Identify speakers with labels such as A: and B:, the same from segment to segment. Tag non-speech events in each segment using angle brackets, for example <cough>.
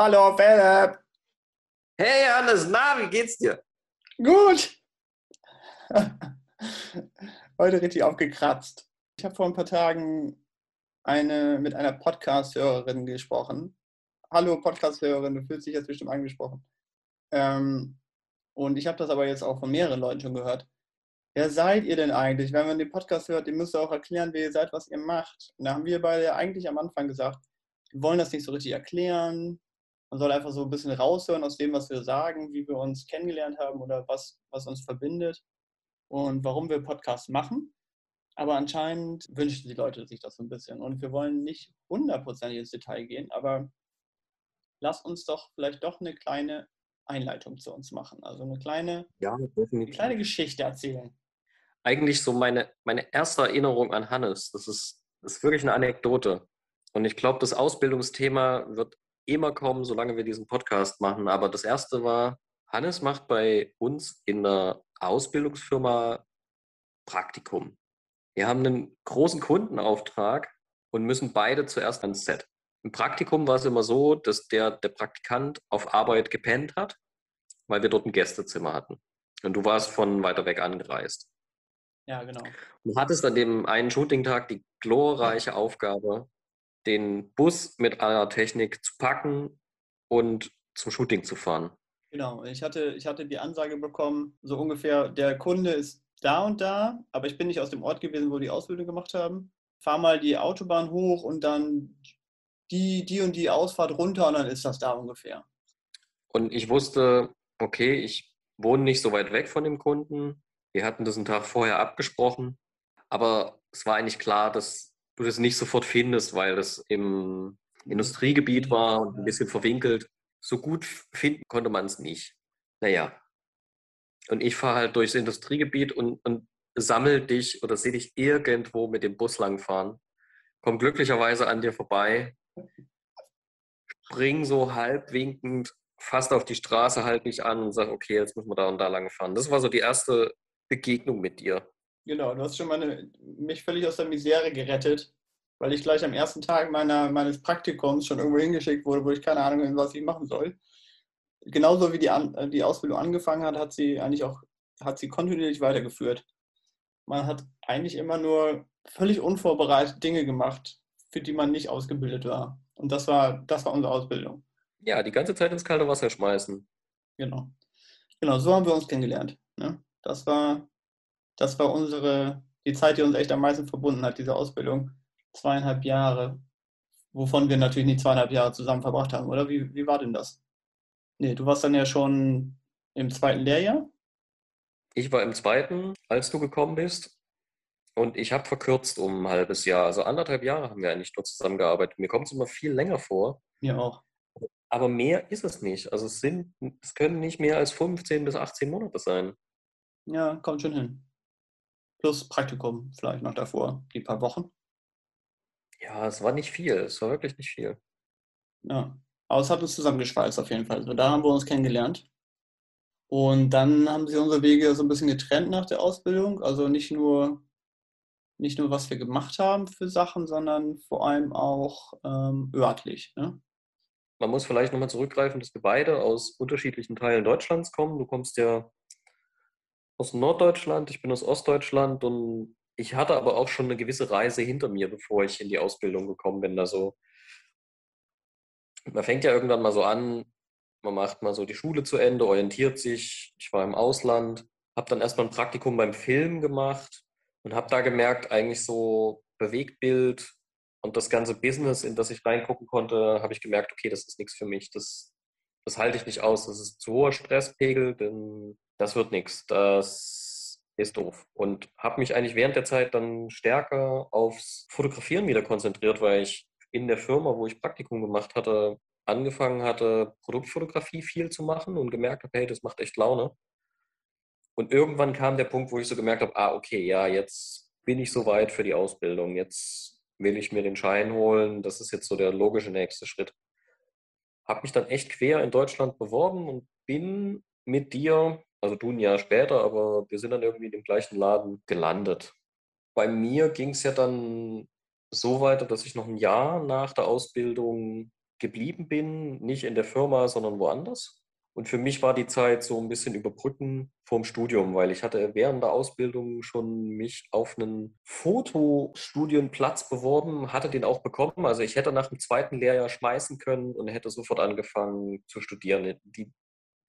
A: Hallo Philipp.
B: Hey Hannes, na, wie geht's dir?
A: Gut. <laughs> Heute richtig aufgekratzt. Ich habe vor ein paar Tagen eine, mit einer Podcast-Hörerin gesprochen. Hallo Podcast-Hörerin, du fühlst dich jetzt bestimmt angesprochen. Ähm, und ich habe das aber jetzt auch von mehreren Leuten schon gehört. Wer seid ihr denn eigentlich? Wenn man den Podcast hört, ihr müsst auch erklären, wer ihr seid, was ihr macht. Und da haben wir beide eigentlich am Anfang gesagt, wir wollen das nicht so richtig erklären. Man soll einfach so ein bisschen raushören aus dem, was wir sagen, wie wir uns kennengelernt haben oder was, was uns verbindet und warum wir Podcasts machen. Aber anscheinend wünschen die Leute sich das so ein bisschen. Und wir wollen nicht hundertprozentig ins Detail gehen, aber lass uns doch vielleicht doch eine kleine Einleitung zu uns machen. Also eine kleine,
B: ja,
A: eine kleine Geschichte erzählen.
B: Eigentlich so meine, meine erste Erinnerung an Hannes. Das ist, das ist wirklich eine Anekdote. Und ich glaube, das Ausbildungsthema wird immer kommen, solange wir diesen Podcast machen. Aber das erste war, Hannes macht bei uns in der Ausbildungsfirma Praktikum. Wir haben einen großen Kundenauftrag und müssen beide zuerst ans Set. Im Praktikum war es immer so, dass der, der Praktikant auf Arbeit gepennt hat, weil wir dort ein Gästezimmer hatten. Und du warst von weiter weg angereist.
A: Ja, genau.
B: Du hattest an dem einen Shooting-Tag die glorreiche Aufgabe, den Bus mit aller Technik zu packen und zum Shooting zu fahren.
A: Genau, ich hatte, ich hatte die Ansage bekommen, so ungefähr, der Kunde ist da und da, aber ich bin nicht aus dem Ort gewesen, wo die Ausbildung gemacht haben. Fahr mal die Autobahn hoch und dann die, die und die Ausfahrt runter und dann ist das da ungefähr.
B: Und ich wusste, okay, ich wohne nicht so weit weg von dem Kunden. Wir hatten das einen Tag vorher abgesprochen, aber es war eigentlich klar, dass du das nicht sofort findest, weil das im Industriegebiet war und ein bisschen verwinkelt. So gut finden konnte man es nicht. Naja. Und ich fahre halt durchs Industriegebiet und, und sammel dich oder sehe dich irgendwo mit dem Bus langfahren. Komm glücklicherweise an dir vorbei. Spring so halbwinkend fast auf die Straße, halt mich an und sag, okay, jetzt müssen wir da und da lang fahren. Das war so die erste Begegnung mit dir.
A: Genau, du hast schon meine, mich völlig aus der Misere gerettet, weil ich gleich am ersten Tag meiner, meines Praktikums schon irgendwo hingeschickt wurde, wo ich keine Ahnung habe, was ich machen soll. Genauso wie die, die Ausbildung angefangen hat, hat sie eigentlich auch hat sie kontinuierlich weitergeführt. Man hat eigentlich immer nur völlig unvorbereitet Dinge gemacht, für die man nicht ausgebildet war. Und das war, das war unsere Ausbildung.
B: Ja, die ganze Zeit ins kalte Wasser schmeißen.
A: Genau. Genau, so haben wir uns kennengelernt. Ne? Das war das war unsere, die Zeit, die uns echt am meisten verbunden hat, diese Ausbildung. Zweieinhalb Jahre, wovon wir natürlich nicht zweieinhalb Jahre zusammen verbracht haben, oder? Wie, wie war denn das? Nee, du warst dann ja schon im zweiten Lehrjahr?
B: Ich war im zweiten, als du gekommen bist. Und ich habe verkürzt um ein halbes Jahr. Also anderthalb Jahre haben wir eigentlich nur zusammengearbeitet. Mir kommt es immer viel länger vor.
A: Mir auch.
B: Aber mehr ist es nicht. Also es sind, es können nicht mehr als 15 bis 18 Monate sein.
A: Ja, kommt schon hin plus Praktikum vielleicht noch davor, die paar Wochen.
B: Ja, es war nicht viel, es war wirklich nicht viel.
A: Ja, aber es hat uns zusammengeschweißt auf jeden Fall. Also da haben wir uns kennengelernt. Und dann haben sich unsere Wege so ein bisschen getrennt nach der Ausbildung. Also nicht nur, nicht nur was wir gemacht haben für Sachen, sondern vor allem auch ähm, örtlich. Ne?
B: Man muss vielleicht nochmal zurückgreifen, dass wir beide aus unterschiedlichen Teilen Deutschlands kommen. Du kommst ja aus Norddeutschland, ich bin aus Ostdeutschland und ich hatte aber auch schon eine gewisse Reise hinter mir, bevor ich in die Ausbildung gekommen bin. Also man fängt ja irgendwann mal so an, man macht mal so die Schule zu Ende, orientiert sich. Ich war im Ausland, habe dann erstmal ein Praktikum beim Film gemacht und habe da gemerkt, eigentlich so Bewegtbild und das ganze Business, in das ich reingucken konnte, habe ich gemerkt, okay, das ist nichts für mich. Das, das halte ich nicht aus. Das ist zu hoher Stresspegel, denn das wird nichts. Das ist doof. Und habe mich eigentlich während der Zeit dann stärker aufs Fotografieren wieder konzentriert, weil ich in der Firma, wo ich Praktikum gemacht hatte, angefangen hatte, Produktfotografie viel zu machen und gemerkt habe, hey, das macht echt Laune. Und irgendwann kam der Punkt, wo ich so gemerkt habe, ah, okay, ja, jetzt bin ich soweit für die Ausbildung. Jetzt will ich mir den Schein holen. Das ist jetzt so der logische nächste Schritt. Habe mich dann echt quer in Deutschland beworben und bin mit dir also du ein Jahr später, aber wir sind dann irgendwie in dem gleichen Laden gelandet. Bei mir ging es ja dann so weiter, dass ich noch ein Jahr nach der Ausbildung geblieben bin, nicht in der Firma, sondern woanders. Und für mich war die Zeit so ein bisschen überbrücken vorm Studium, weil ich hatte während der Ausbildung schon mich auf einen Fotostudienplatz beworben, hatte den auch bekommen. Also ich hätte nach dem zweiten Lehrjahr schmeißen können und hätte sofort angefangen zu studieren. Die,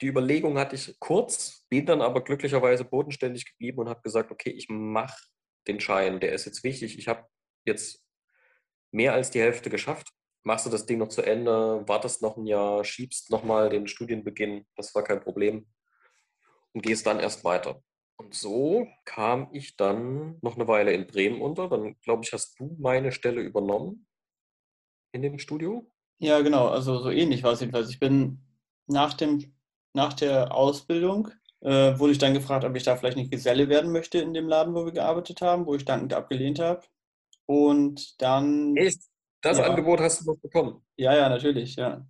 B: die Überlegung hatte ich kurz, bin dann aber glücklicherweise bodenständig geblieben und habe gesagt, okay, ich mache den Schein, der ist jetzt wichtig. Ich habe jetzt mehr als die Hälfte geschafft machst du das Ding noch zu Ende, wartest noch ein Jahr, schiebst nochmal den Studienbeginn, das war kein Problem und gehst dann erst weiter. Und so kam ich dann noch eine Weile in Bremen unter. Dann, glaube ich, hast du meine Stelle übernommen in dem Studio.
A: Ja, genau. Also so ähnlich war es jedenfalls. Ich bin nach, dem, nach der Ausbildung, äh, wurde ich dann gefragt, ob ich da vielleicht nicht Geselle werden möchte in dem Laden, wo wir gearbeitet haben, wo ich dankend abgelehnt habe. Und dann...
B: Echt? Das ja. Angebot hast du noch bekommen?
A: Ja, ja, natürlich, ja.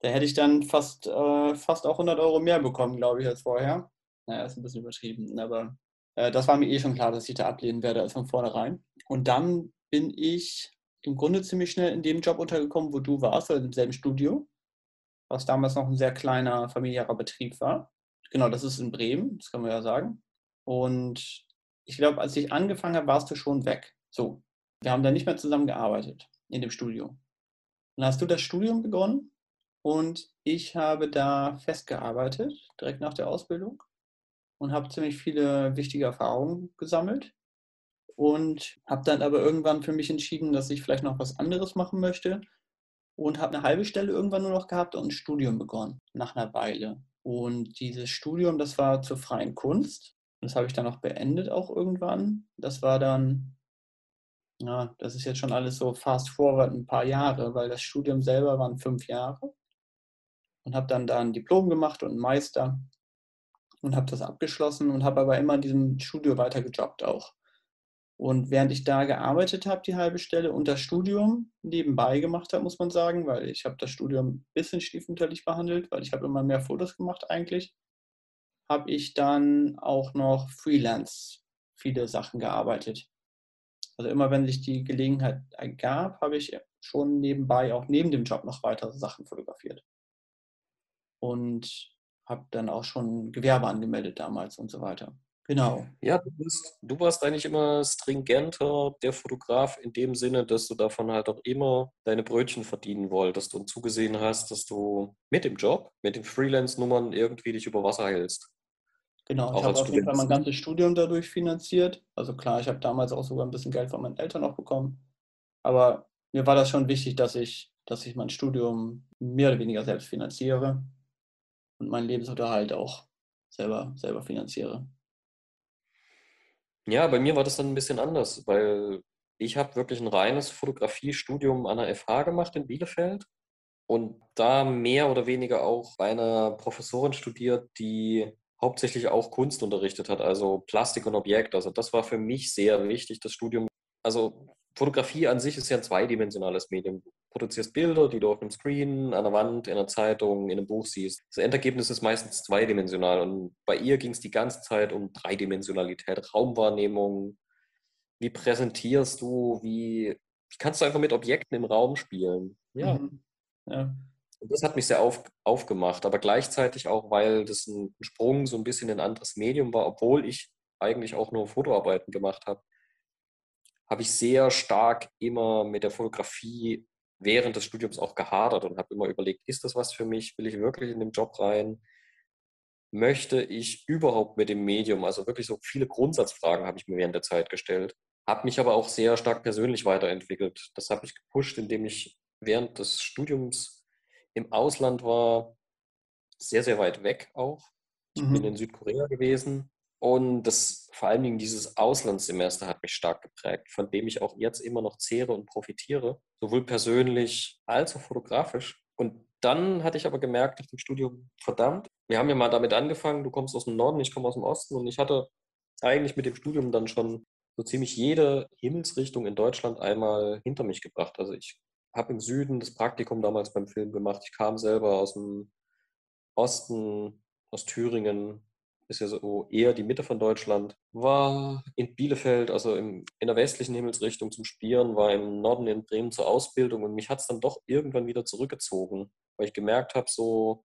A: Da hätte ich dann fast, äh, fast auch 100 Euro mehr bekommen, glaube ich, als vorher. Naja, ist ein bisschen übertrieben, aber äh, das war mir eh schon klar, dass ich da ablehnen werde, als von vornherein. Und dann bin ich im Grunde ziemlich schnell in dem Job untergekommen, wo du warst, also im selben Studio, was damals noch ein sehr kleiner familiärer Betrieb war. Genau, das ist in Bremen, das kann man ja sagen. Und ich glaube, als ich angefangen habe, warst du schon weg. So, wir haben da nicht mehr zusammen gearbeitet in dem Studio. Dann hast du das Studium begonnen und ich habe da festgearbeitet, direkt nach der Ausbildung und habe ziemlich viele wichtige Erfahrungen gesammelt und habe dann aber irgendwann für mich entschieden, dass ich vielleicht noch was anderes machen möchte und habe eine halbe Stelle irgendwann nur noch gehabt und ein Studium begonnen nach einer Weile. Und dieses Studium, das war zur freien Kunst. Das habe ich dann auch beendet auch irgendwann. Das war dann ja, das ist jetzt schon alles so fast forward ein paar Jahre, weil das Studium selber waren fünf Jahre und habe dann da ein Diplom gemacht und einen Meister und habe das abgeschlossen und habe aber immer in diesem Studio weitergejobbt auch. Und während ich da gearbeitet habe, die halbe Stelle und das Studium nebenbei gemacht habe, muss man sagen, weil ich habe das Studium ein bisschen stiefmütterlich behandelt, weil ich habe immer mehr Fotos gemacht eigentlich, habe ich dann auch noch Freelance viele Sachen gearbeitet. Also immer wenn sich die Gelegenheit ergab, habe ich schon nebenbei, auch neben dem Job, noch weitere Sachen fotografiert. Und habe dann auch schon Gewerbe angemeldet damals und so weiter. Genau.
B: Ja, du, bist, du warst eigentlich immer stringenter der Fotograf in dem Sinne, dass du davon halt auch immer deine Brötchen verdienen wolltest und zugesehen hast, dass du mit dem Job, mit den Freelance-Nummern irgendwie dich über Wasser hältst.
A: Genau, ich habe auf jeden Fall mein ganzes Studium dadurch finanziert. Also klar, ich habe damals auch sogar ein bisschen Geld von meinen Eltern noch bekommen. Aber mir war das schon wichtig, dass ich, dass ich mein Studium mehr oder weniger selbst finanziere und meinen Lebensunterhalt auch selber, selber finanziere.
B: Ja, bei mir war das dann ein bisschen anders, weil ich habe wirklich ein reines Fotografiestudium an der FH gemacht in Bielefeld und da mehr oder weniger auch bei einer Professorin studiert, die hauptsächlich auch Kunst unterrichtet hat, also Plastik und Objekt. Also das war für mich sehr wichtig, das Studium. Also Fotografie an sich ist ja ein zweidimensionales Medium. Du produzierst Bilder, die du auf einem Screen, an der Wand, in einer Zeitung, in einem Buch siehst. Das Endergebnis ist meistens zweidimensional und bei ihr ging es die ganze Zeit um Dreidimensionalität, Raumwahrnehmung. Wie präsentierst du, wie, wie kannst du einfach mit Objekten im Raum spielen? Ja. Mhm. ja. Und das hat mich sehr auf, aufgemacht, aber gleichzeitig auch, weil das ein Sprung so ein bisschen in ein anderes Medium war, obwohl ich eigentlich auch nur Fotoarbeiten gemacht habe, habe ich sehr stark immer mit der Fotografie während des Studiums auch gehadert und habe immer überlegt, ist das was für mich? Will ich wirklich in den Job rein? Möchte ich überhaupt mit dem Medium, also wirklich so viele Grundsatzfragen habe ich mir während der Zeit gestellt, habe mich aber auch sehr stark persönlich weiterentwickelt. Das habe ich gepusht, indem ich während des Studiums im Ausland war, sehr, sehr weit weg auch. Ich mhm. bin in Südkorea gewesen und das vor allen Dingen dieses Auslandssemester hat mich stark geprägt, von dem ich auch jetzt immer noch zehre und profitiere, sowohl persönlich als auch fotografisch. Und dann hatte ich aber gemerkt nach dem Studium, verdammt, wir haben ja mal damit angefangen, du kommst aus dem Norden, ich komme aus dem Osten und ich hatte eigentlich mit dem Studium dann schon so ziemlich jede Himmelsrichtung in Deutschland einmal hinter mich gebracht. Also ich habe im Süden das Praktikum damals beim Film gemacht. Ich kam selber aus dem Osten, aus Thüringen, ist ja so eher die Mitte von Deutschland, war in Bielefeld, also im, in der westlichen Himmelsrichtung zum Spielen, war im Norden in Bremen zur Ausbildung und mich hat es dann doch irgendwann wieder zurückgezogen, weil ich gemerkt habe, so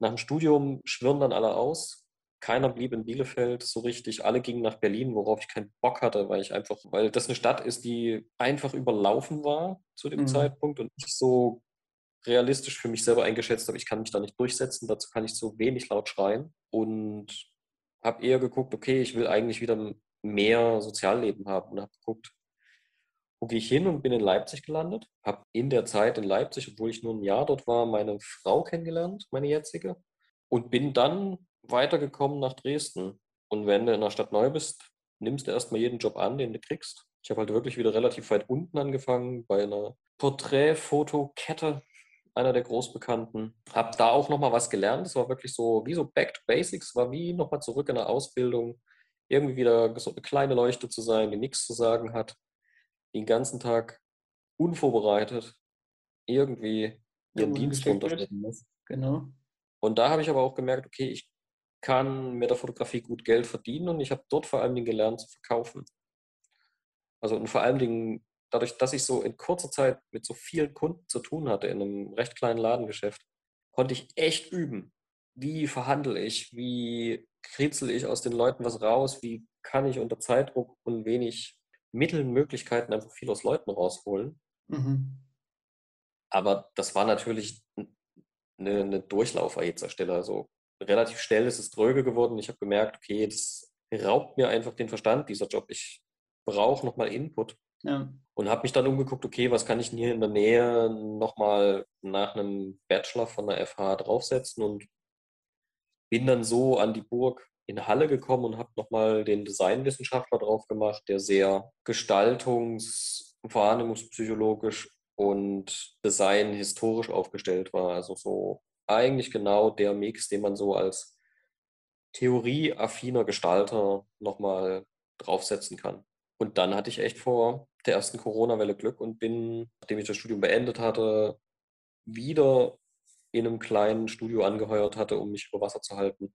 B: nach dem Studium schwirren dann alle aus. Keiner blieb in Bielefeld so richtig. Alle gingen nach Berlin, worauf ich keinen Bock hatte, weil ich einfach, weil das eine Stadt ist, die einfach überlaufen war zu dem mhm. Zeitpunkt und nicht so realistisch für mich selber eingeschätzt habe, ich kann mich da nicht durchsetzen, dazu kann ich so wenig laut schreien und habe eher geguckt, okay, ich will eigentlich wieder mehr Sozialleben haben und habe geguckt, wo gehe ich hin und bin in Leipzig gelandet. Habe in der Zeit in Leipzig, obwohl ich nur ein Jahr dort war, meine Frau kennengelernt, meine jetzige, und bin dann weitergekommen nach Dresden. Und wenn du in der Stadt neu bist, nimmst du erstmal jeden Job an, den du kriegst. Ich habe halt wirklich wieder relativ weit unten angefangen bei einer Porträtfotokette einer der Großbekannten. Habe da auch nochmal was gelernt. Es war wirklich so, wie so Back to Basics, war wie nochmal zurück in der Ausbildung. Irgendwie wieder so eine kleine Leuchte zu sein, die nichts zu sagen hat, den ganzen Tag unvorbereitet irgendwie ihren ja, Dienst unterstützen muss.
A: Genau.
B: Und da habe ich aber auch gemerkt, okay, ich kann mit der Fotografie gut Geld verdienen und ich habe dort vor allem gelernt zu verkaufen. Also und vor allen Dingen dadurch, dass ich so in kurzer Zeit mit so vielen Kunden zu tun hatte in einem recht kleinen Ladengeschäft, konnte ich echt üben. Wie verhandle ich? Wie kritzel ich aus den Leuten was raus? Wie kann ich unter Zeitdruck und wenig Mitteln, Möglichkeiten einfach viel aus Leuten rausholen? Mhm. Aber das war natürlich eine, eine Durchlaufer jetzt erstelle. Also relativ schnell ist es dröge geworden. Ich habe gemerkt, okay, das raubt mir einfach den Verstand, dieser Job. Ich brauche nochmal Input. Ja. Und habe mich dann umgeguckt, okay, was kann ich denn hier in der Nähe nochmal nach einem Bachelor von der FH draufsetzen und bin dann so an die Burg in Halle gekommen und habe nochmal den Designwissenschaftler drauf gemacht, der sehr gestaltungs-, wahrnehmungspsychologisch und Design historisch aufgestellt war. Also so eigentlich genau der Mix, den man so als theorieaffiner Gestalter nochmal draufsetzen kann. Und dann hatte ich echt vor der ersten Corona-Welle Glück und bin, nachdem ich das Studium beendet hatte, wieder in einem kleinen Studio angeheuert hatte, um mich über Wasser zu halten.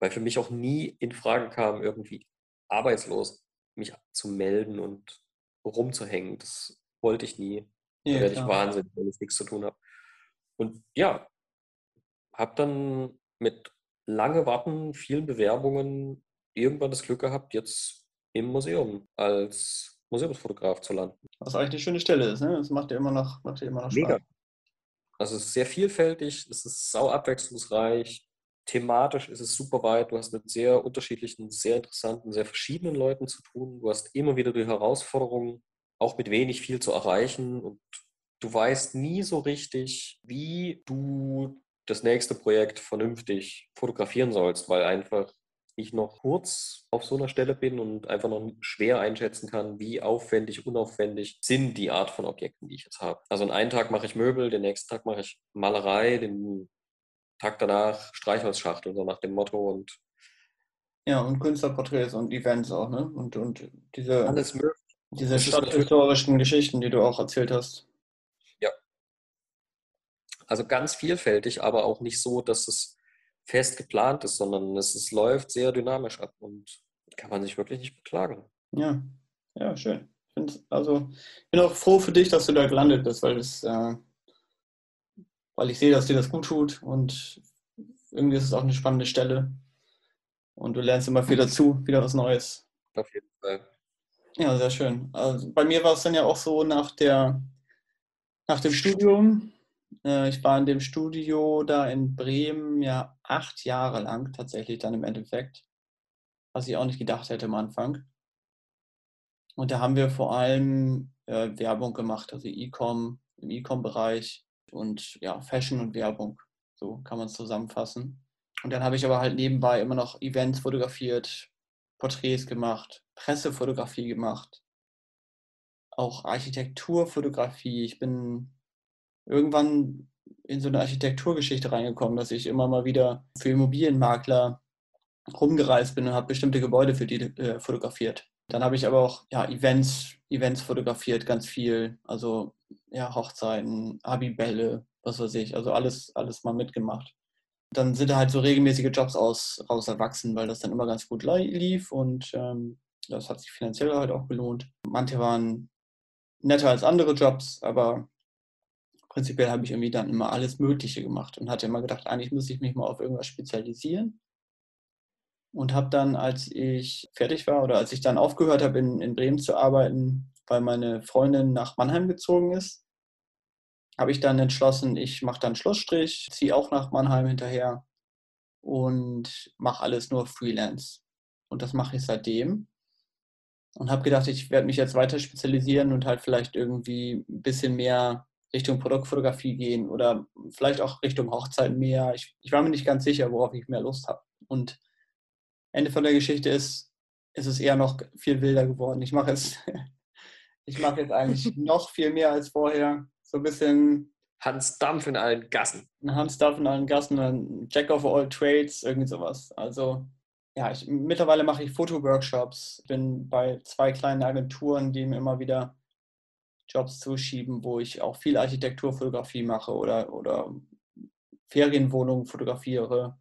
B: Weil für mich auch nie in Frage kam, irgendwie arbeitslos mich zu melden und rumzuhängen. Das wollte ich nie. Ja, da werde ich wahnsinnig, wenn ich nichts zu tun habe. Und ja, habe dann mit lange Warten, vielen Bewerbungen irgendwann das Glück gehabt, jetzt im Museum als Museumsfotograf zu landen.
A: Was eigentlich eine schöne Stelle ist, ne? Das macht ja immer noch, macht ja immer noch
B: Mega. Spaß. Also es ist sehr vielfältig, es ist sau abwechslungsreich, thematisch ist es super weit, du hast mit sehr unterschiedlichen, sehr interessanten, sehr verschiedenen Leuten zu tun, du hast immer wieder die Herausforderungen, auch mit wenig viel zu erreichen und du weißt nie so richtig, wie du das nächste Projekt vernünftig fotografieren sollst, weil einfach ich noch kurz auf so einer Stelle bin und einfach noch schwer einschätzen kann, wie aufwendig, unaufwendig sind die Art von Objekten, die ich jetzt habe. Also an einen Tag mache ich Möbel, den nächsten Tag mache ich Malerei, den Tag danach Streichholzschachtel, so nach dem Motto und
A: ja, und Künstlerporträts und Events auch, ne? Und, und diese,
B: Alles möglich.
A: diese stadthistorischen Geschichten, die du auch erzählt hast.
B: Ja. Also ganz vielfältig, aber auch nicht so, dass es fest geplant ist, sondern es, es läuft sehr dynamisch ab und kann man sich wirklich nicht beklagen.
A: Ja, ja, schön. Ich also bin auch froh für dich, dass du da gelandet bist, weil es, äh, weil ich sehe, dass dir das gut tut und irgendwie ist es auch eine spannende Stelle und du lernst immer viel dazu, wieder was Neues.
B: Auf jeden Fall.
A: Ja, sehr schön. Also bei mir war es dann ja auch so nach der nach dem Studium äh, ich war in dem Studio da in Bremen ja acht Jahre lang tatsächlich dann im Endeffekt, was ich auch nicht gedacht hätte am Anfang. Und da haben wir vor allem äh, Werbung gemacht, also E-Com, im E-Com-Bereich und ja, Fashion und Werbung, so kann man es zusammenfassen. Und dann habe ich aber halt nebenbei immer noch Events fotografiert, Porträts gemacht, Pressefotografie gemacht, auch Architekturfotografie. Ich bin irgendwann in so eine Architekturgeschichte reingekommen, dass ich immer mal wieder für Immobilienmakler rumgereist bin und habe bestimmte Gebäude für die äh, fotografiert. Dann habe ich aber auch ja, Events, Events fotografiert, ganz viel. Also ja, Hochzeiten, Abibälle, was weiß ich. Also alles, alles mal mitgemacht. dann sind da halt so regelmäßige Jobs aus, raus erwachsen, weil das dann immer ganz gut lief und ähm, das hat sich finanziell halt auch gelohnt. Manche waren netter als andere Jobs, aber prinzipiell habe ich irgendwie dann immer alles Mögliche gemacht und hatte immer gedacht, eigentlich muss ich mich mal auf irgendwas spezialisieren. Und habe dann, als ich fertig war oder als ich dann aufgehört habe, in, in Bremen zu arbeiten, weil meine Freundin nach Mannheim gezogen ist, habe ich dann entschlossen, ich mache dann Schlussstrich, ziehe auch nach Mannheim hinterher und mache alles nur Freelance. Und das mache ich seitdem. Und habe gedacht, ich werde mich jetzt weiter spezialisieren und halt vielleicht irgendwie ein bisschen mehr Richtung Produktfotografie gehen oder vielleicht auch Richtung Hochzeit mehr. Ich, ich war mir nicht ganz sicher, worauf ich mehr Lust habe. Und Ende von der Geschichte ist, ist es eher noch viel wilder geworden. Ich mache es, <laughs> ich mache jetzt eigentlich <laughs> noch viel mehr als vorher so ein bisschen.
B: Hans Dampf in allen Gassen.
A: Hans Dampf in allen Gassen, ein Jack of all Trades, irgendwie sowas. Also, ja, ich, mittlerweile mache ich Fotoworkshops, bin bei zwei kleinen Agenturen, die mir immer wieder Jobs zuschieben, wo ich auch viel Architekturfotografie mache oder, oder Ferienwohnungen fotografiere.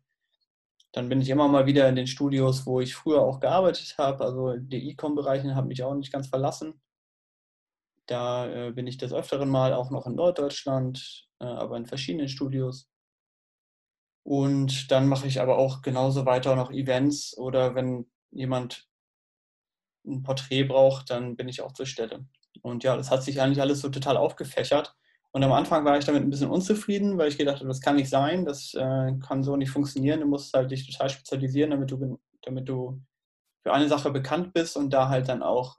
A: Dann bin ich immer mal wieder in den Studios, wo ich früher auch gearbeitet habe. Also die E-Com-Bereiche haben mich auch nicht ganz verlassen. Da äh, bin ich des Öfteren mal auch noch in Norddeutschland, äh, aber in verschiedenen Studios. Und dann mache ich aber auch genauso weiter noch Events oder wenn jemand ein Porträt braucht, dann bin ich auch zur Stelle. Und ja, das hat sich eigentlich alles so total aufgefächert. Und am Anfang war ich damit ein bisschen unzufrieden, weil ich gedacht habe, das kann nicht sein, das äh, kann so nicht funktionieren. Du musst halt dich total spezialisieren, damit du, damit du für eine Sache bekannt bist und da halt dann auch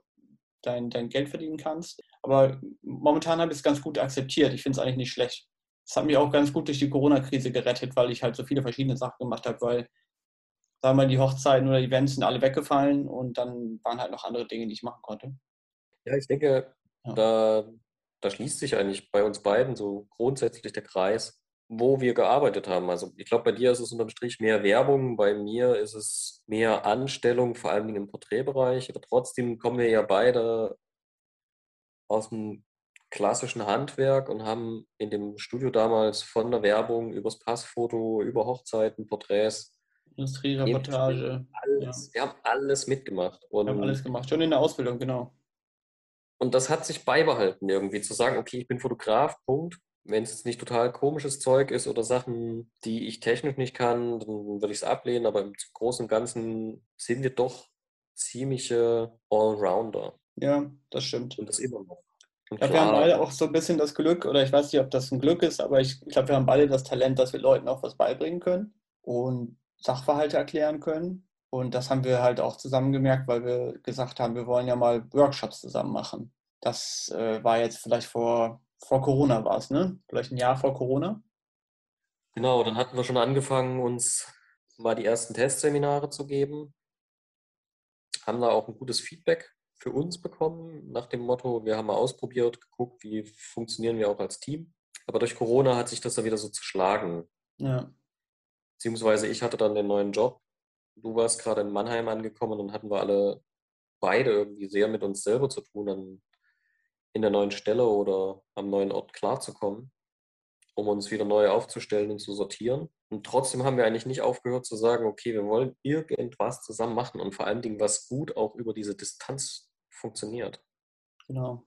A: dein, dein Geld verdienen kannst. Aber momentan habe ich es ganz gut akzeptiert. Ich finde es eigentlich nicht schlecht. Es hat mich auch ganz gut durch die Corona-Krise gerettet, weil ich halt so viele verschiedene Sachen gemacht habe, weil, sagen wir mal, die Hochzeiten oder Events sind alle weggefallen und dann waren halt noch andere Dinge, die ich machen konnte.
B: Ja, ich denke, ja. da, da schließt sich eigentlich bei uns beiden so grundsätzlich der Kreis, wo wir gearbeitet haben. Also ich glaube, bei dir ist es unterm Strich mehr Werbung, bei mir ist es mehr Anstellung, vor allem im Porträtbereich. Aber trotzdem kommen wir ja beide aus dem klassischen Handwerk und haben in dem Studio damals von der Werbung übers Passfoto, über Hochzeiten, Porträts,
A: Industriereportage.
B: Alles, ja. Wir haben alles mitgemacht.
A: Und wir haben alles gemacht, schon in der Ausbildung, genau.
B: Und das hat sich beibehalten, irgendwie zu sagen, okay, ich bin Fotograf, Punkt. Wenn es jetzt nicht total komisches Zeug ist oder Sachen, die ich technisch nicht kann, dann würde ich es ablehnen. Aber im Großen und Ganzen sind wir doch ziemliche Allrounder.
A: Ja, das stimmt.
B: Und das immer noch.
A: Ich glaube, wir haben beide auch so ein bisschen das Glück, oder ich weiß nicht, ob das ein Glück ist, aber ich glaube, wir haben beide das Talent, dass wir Leuten auch was beibringen können und Sachverhalte erklären können. Und das haben wir halt auch zusammen gemerkt, weil wir gesagt haben, wir wollen ja mal Workshops zusammen machen. Das äh, war jetzt vielleicht vor, vor Corona war es, ne? Vielleicht ein Jahr vor Corona.
B: Genau, dann hatten wir schon angefangen, uns mal die ersten Testseminare zu geben. Haben da auch ein gutes Feedback für uns bekommen, nach dem Motto, wir haben mal ausprobiert, geguckt, wie funktionieren wir auch als Team. Aber durch Corona hat sich das dann wieder so zerschlagen.
A: Ja.
B: Beziehungsweise ich hatte dann den neuen Job. Du warst gerade in Mannheim angekommen und hatten wir alle beide irgendwie sehr mit uns selber zu tun, dann in der neuen Stelle oder am neuen Ort klarzukommen, um uns wieder neu aufzustellen und zu sortieren. Und trotzdem haben wir eigentlich nicht aufgehört zu sagen, okay, wir wollen irgendwas zusammen machen und vor allen Dingen was gut auch über diese Distanz funktioniert.
A: Genau.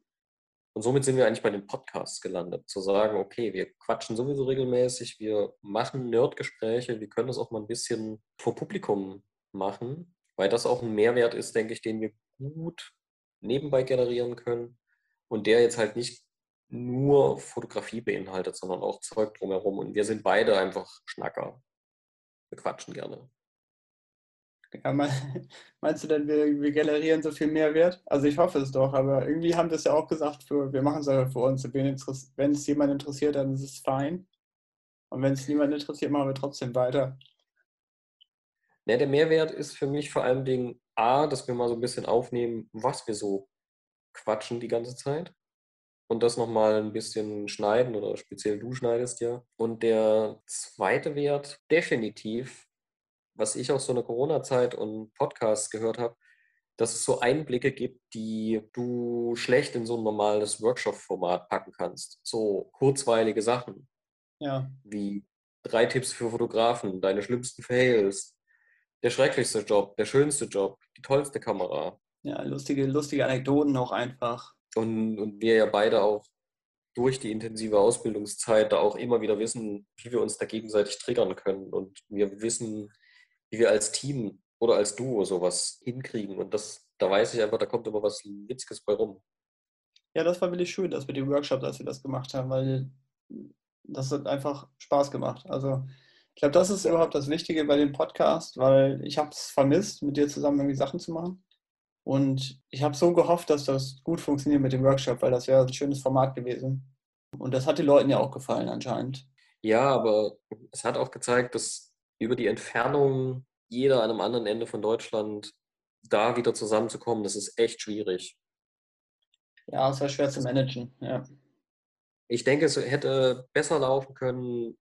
B: Und somit sind wir eigentlich bei den Podcasts gelandet, zu sagen, okay, wir quatschen sowieso regelmäßig, wir machen Nerdgespräche, wir können das auch mal ein bisschen vor Publikum machen, weil das auch ein Mehrwert ist, denke ich, den wir gut nebenbei generieren können und der jetzt halt nicht nur Fotografie beinhaltet, sondern auch Zeug drumherum. Und wir sind beide einfach Schnacker. Wir quatschen gerne.
A: Ja, <laughs> meinst du denn, wir, wir, generieren so viel Mehrwert? Also ich hoffe es doch, aber irgendwie haben wir es ja auch gesagt, für, wir machen es ja für uns. Wenn es jemand interessiert, dann ist es fein. Und wenn es niemand interessiert, machen wir trotzdem weiter.
B: Ja, der Mehrwert ist für mich vor allem Dingen A, dass wir mal so ein bisschen aufnehmen, was wir so quatschen die ganze Zeit. Und das nochmal ein bisschen schneiden oder speziell du schneidest ja. Und der zweite Wert definitiv was ich aus so einer Corona-Zeit und Podcasts gehört habe, dass es so Einblicke gibt, die du schlecht in so ein normales Workshop-Format packen kannst. So kurzweilige Sachen.
A: Ja.
B: Wie drei Tipps für Fotografen, deine schlimmsten Fails, der schrecklichste Job, der schönste Job, die tollste Kamera.
A: Ja, lustige, lustige Anekdoten auch einfach.
B: Und, und wir ja beide auch durch die intensive Ausbildungszeit da auch immer wieder wissen, wie wir uns da gegenseitig triggern können. Und wir wissen, wie wir als Team oder als Duo sowas hinkriegen. Und das, da weiß ich einfach, da kommt immer was Witziges bei rum.
A: Ja, das war wirklich schön, dass wir die Workshops, als wir das gemacht haben, weil das hat einfach Spaß gemacht. Also ich glaube, das ist überhaupt das Wichtige bei dem Podcast, weil ich habe es vermisst, mit dir zusammen irgendwie Sachen zu machen. Und ich habe so gehofft, dass das gut funktioniert mit dem Workshop, weil das wäre ein schönes Format gewesen. Und das hat den Leuten ja auch gefallen anscheinend.
B: Ja, aber es hat auch gezeigt, dass über die Entfernung jeder an einem anderen Ende von Deutschland da wieder zusammenzukommen, das ist echt schwierig.
A: Ja, es war schwer zu managen, ja.
B: Ich denke, es hätte besser laufen können,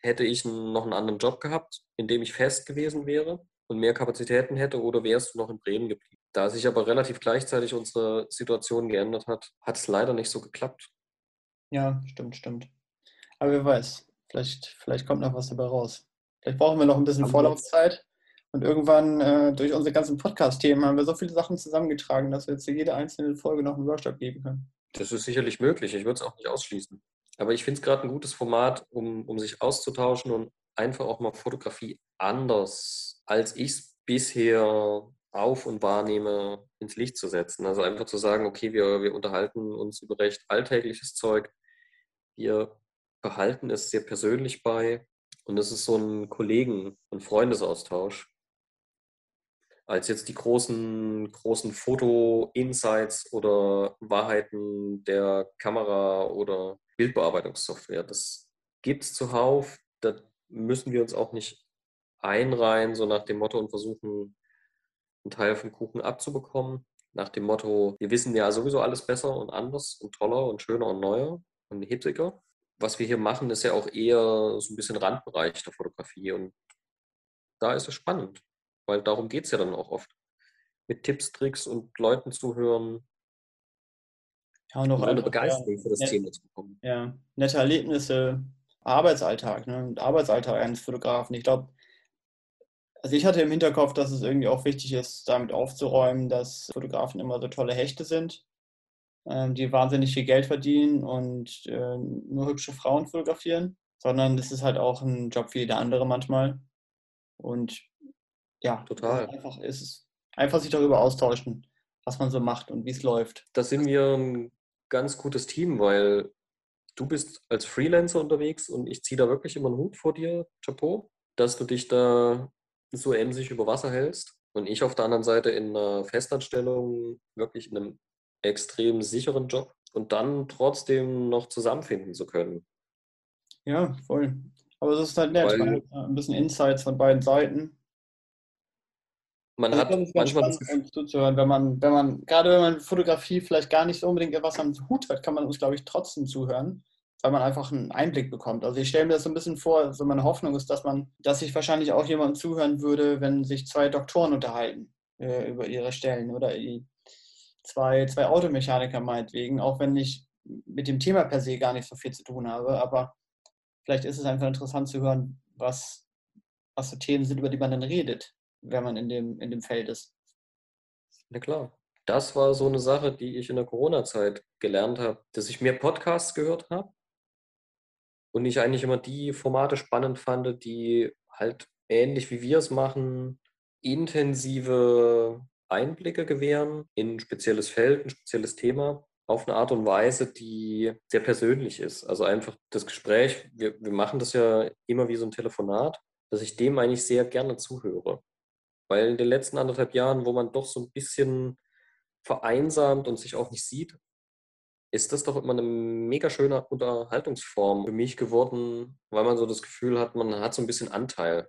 B: hätte ich noch einen anderen Job gehabt, in dem ich fest gewesen wäre und mehr Kapazitäten hätte, oder wärst du noch in Bremen geblieben? Da sich aber relativ gleichzeitig unsere Situation geändert hat, hat es leider nicht so geklappt.
A: Ja, stimmt, stimmt. Aber wer weiß, vielleicht, vielleicht kommt noch was dabei raus. Vielleicht brauchen wir noch ein bisschen Vorlaufzeit. Und irgendwann äh, durch unsere ganzen Podcast-Themen haben wir so viele Sachen zusammengetragen, dass wir jetzt jede einzelne Folge noch einen Workshop geben können.
B: Das ist sicherlich möglich. Ich würde es auch nicht ausschließen. Aber ich finde es gerade ein gutes Format, um, um sich auszutauschen und einfach auch mal Fotografie anders, als ich es bisher auf und wahrnehme, ins Licht zu setzen. Also einfach zu sagen, okay, wir, wir unterhalten uns über recht alltägliches Zeug. Wir behalten es sehr persönlich bei. Und es ist so ein Kollegen- und Freundesaustausch als jetzt die großen, großen Foto-Insights oder Wahrheiten der Kamera oder Bildbearbeitungssoftware. Das gibt es zuhauf. Da müssen wir uns auch nicht einreihen, so nach dem Motto und versuchen, einen Teil vom Kuchen abzubekommen. Nach dem Motto, wir wissen ja sowieso alles besser und anders und toller und schöner und neuer und hitziger. Was wir hier machen, ist ja auch eher so ein bisschen Randbereich der Fotografie und da ist es spannend weil darum geht es ja dann auch oft. Mit Tipps, Tricks und Leuten zuhören.
A: Ja, und auch eine Begeisterung für das net, Thema zu bekommen. Ja, nette Erlebnisse, Arbeitsalltag, ne? Arbeitsalltag eines Fotografen. Ich glaube, also ich hatte im Hinterkopf, dass es irgendwie auch wichtig ist, damit aufzuräumen, dass Fotografen immer so tolle Hechte sind, die wahnsinnig viel Geld verdienen und äh, nur hübsche Frauen fotografieren, sondern es ist halt auch ein Job wie jeder andere manchmal. Und ja, total. Einfach ist es einfach sich darüber austauschen, was man so macht und wie es läuft.
B: Da sind wir ein ganz gutes Team, weil du bist als Freelancer unterwegs und ich ziehe da wirklich immer einen Hut vor dir, Chapeau, dass du dich da so emsig über Wasser hältst und ich auf der anderen Seite in einer Festanstellung wirklich in einem extrem sicheren Job und dann trotzdem noch zusammenfinden zu können.
A: Ja, voll. Aber es ist halt nett, weil, ein bisschen Insights von beiden Seiten man also hat manchmal das Gefühl, zuzuhören, wenn man, wenn man, gerade wenn man Fotografie vielleicht gar nicht so unbedingt etwas am Hut hat, kann man uns, glaube ich, trotzdem zuhören, weil man einfach einen Einblick bekommt. Also ich stelle mir das so ein bisschen vor, so meine Hoffnung ist, dass man, dass sich wahrscheinlich auch jemand zuhören würde, wenn sich zwei Doktoren unterhalten äh, über ihre Stellen oder zwei, zwei Automechaniker meinetwegen, auch wenn ich mit dem Thema per se gar nicht so viel zu tun habe, aber vielleicht ist es einfach interessant zu hören, was, was so Themen sind, über die man dann redet wenn man in dem, in dem Feld ist.
B: Na klar. Das war so eine Sache, die ich in der Corona-Zeit gelernt habe, dass ich mehr Podcasts gehört habe und ich eigentlich immer die Formate spannend fand, die halt ähnlich wie wir es machen, intensive Einblicke gewähren in ein spezielles Feld, ein spezielles Thema, auf eine Art und Weise, die sehr persönlich ist. Also einfach das Gespräch, wir, wir machen das ja immer wie so ein Telefonat, dass ich dem eigentlich sehr gerne zuhöre. Weil in den letzten anderthalb Jahren, wo man doch so ein bisschen vereinsamt und sich auch nicht sieht, ist das doch immer eine mega schöne Unterhaltungsform für mich geworden, weil man so das Gefühl hat, man hat so ein bisschen Anteil.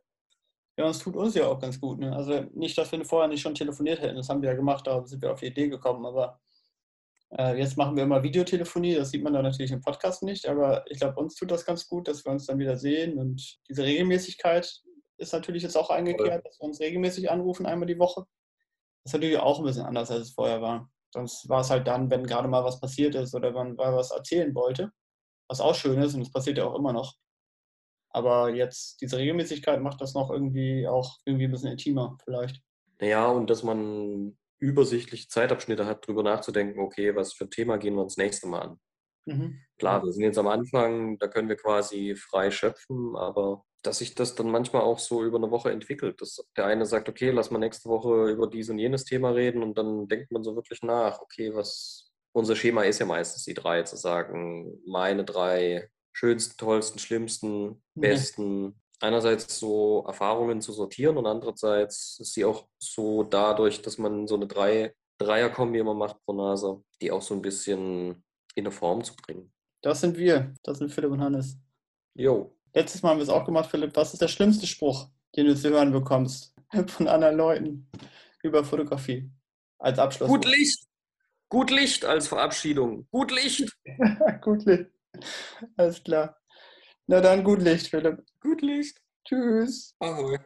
A: Ja, das tut uns ja auch ganz gut. Ne? Also nicht, dass wir vorher nicht schon telefoniert hätten, das haben wir ja gemacht, da sind wir auf die Idee gekommen, aber äh, jetzt machen wir immer Videotelefonie, das sieht man dann natürlich im Podcast nicht, aber ich glaube, uns tut das ganz gut, dass wir uns dann wieder sehen und diese Regelmäßigkeit ist natürlich jetzt auch eingekehrt, dass wir uns regelmäßig anrufen, einmal die Woche. Das ist natürlich auch ein bisschen anders, als es vorher war. Sonst war es halt dann, wenn gerade mal was passiert ist oder man was erzählen wollte, was auch schön ist und das passiert ja auch immer noch. Aber jetzt diese Regelmäßigkeit macht das noch irgendwie auch irgendwie ein bisschen intimer vielleicht.
B: Naja, und dass man übersichtliche Zeitabschnitte hat, darüber nachzudenken, okay, was für ein Thema gehen wir uns das nächste Mal an. Mhm. Klar, wir sind jetzt am Anfang, da können wir quasi frei schöpfen, aber dass sich das dann manchmal auch so über eine Woche entwickelt. Dass der eine sagt, okay, lass mal nächste Woche über dies und jenes Thema reden und dann denkt man so wirklich nach, okay, was unser Schema ist ja meistens die drei, zu sagen, meine drei schönsten, tollsten, schlimmsten, besten. Ja. Einerseits so Erfahrungen zu sortieren und andererseits ist sie auch so dadurch, dass man so eine drei, Dreier-Kombi immer macht pro Nase, die auch so ein bisschen in eine Form zu bringen.
A: Das sind wir. Das sind Philipp und Hannes.
B: Jo.
A: Letztes Mal haben wir es auch gemacht, Philipp. Was ist der schlimmste Spruch, den du zu hören bekommst <laughs> von anderen Leuten über Fotografie? Als Abschluss.
B: Gut Licht. Gut Licht als Verabschiedung. Gut Licht. <laughs>
A: gut Licht. <laughs> Alles klar. Na dann, gut Licht, Philipp.
B: Gut Licht.
A: Tschüss.
B: Ahoi.